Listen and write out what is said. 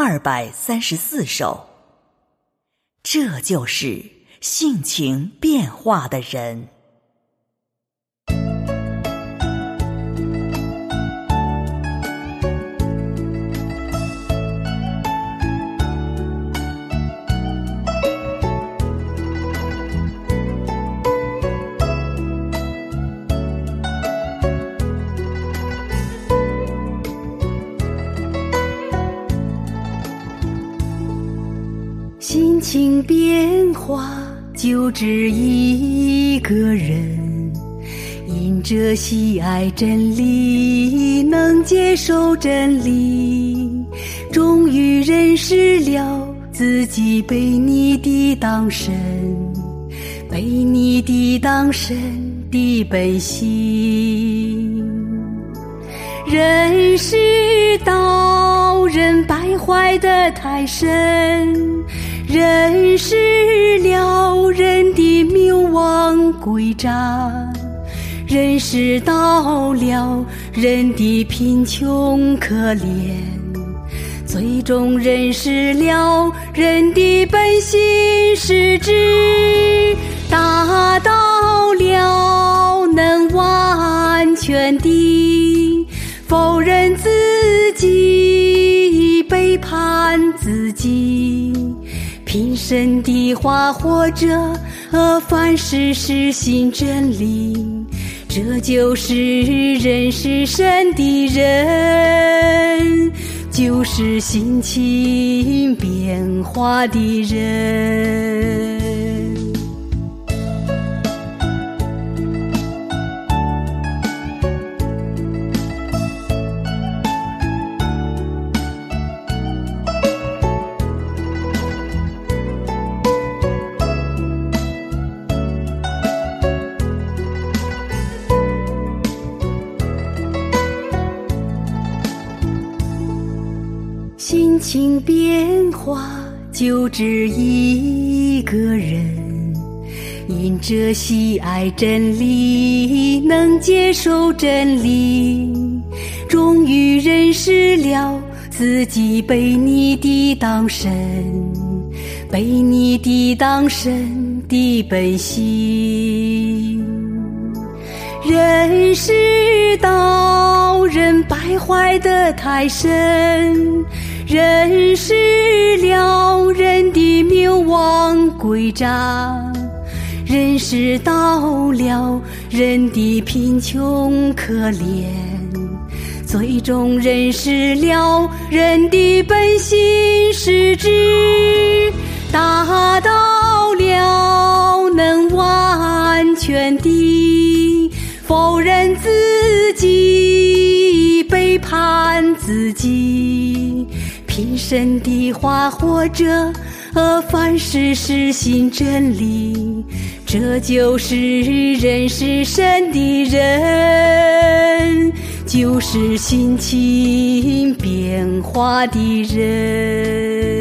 二百三十四首。这就是性情变化的人。心情变化就只一个人，因着喜爱真理，能接受真理，终于认识了自己被你的当神，被你的当神的本性，认识到人败坏的太深。认识了人的谬妄诡诈，认识到了人的贫穷可怜，最终认识了人的本性实质，达到了能完全的否认自己，背叛自己。平生的话或者，凡事实行真理，这就是人是神的人，就是心情变化的人。心情变化就只一个人，因着喜爱真理，能接受真理，终于认识了自己被你的当神，被你的当神的本性，认识人败坏的太深。认识了人的谬妄诡诈，认识到了人的贫穷可怜，最终认识了人的本性实质，达到了能完全的否认看自己。平生的话或者，凡事实行真理，这就是人是神的人，就是心情变化的人。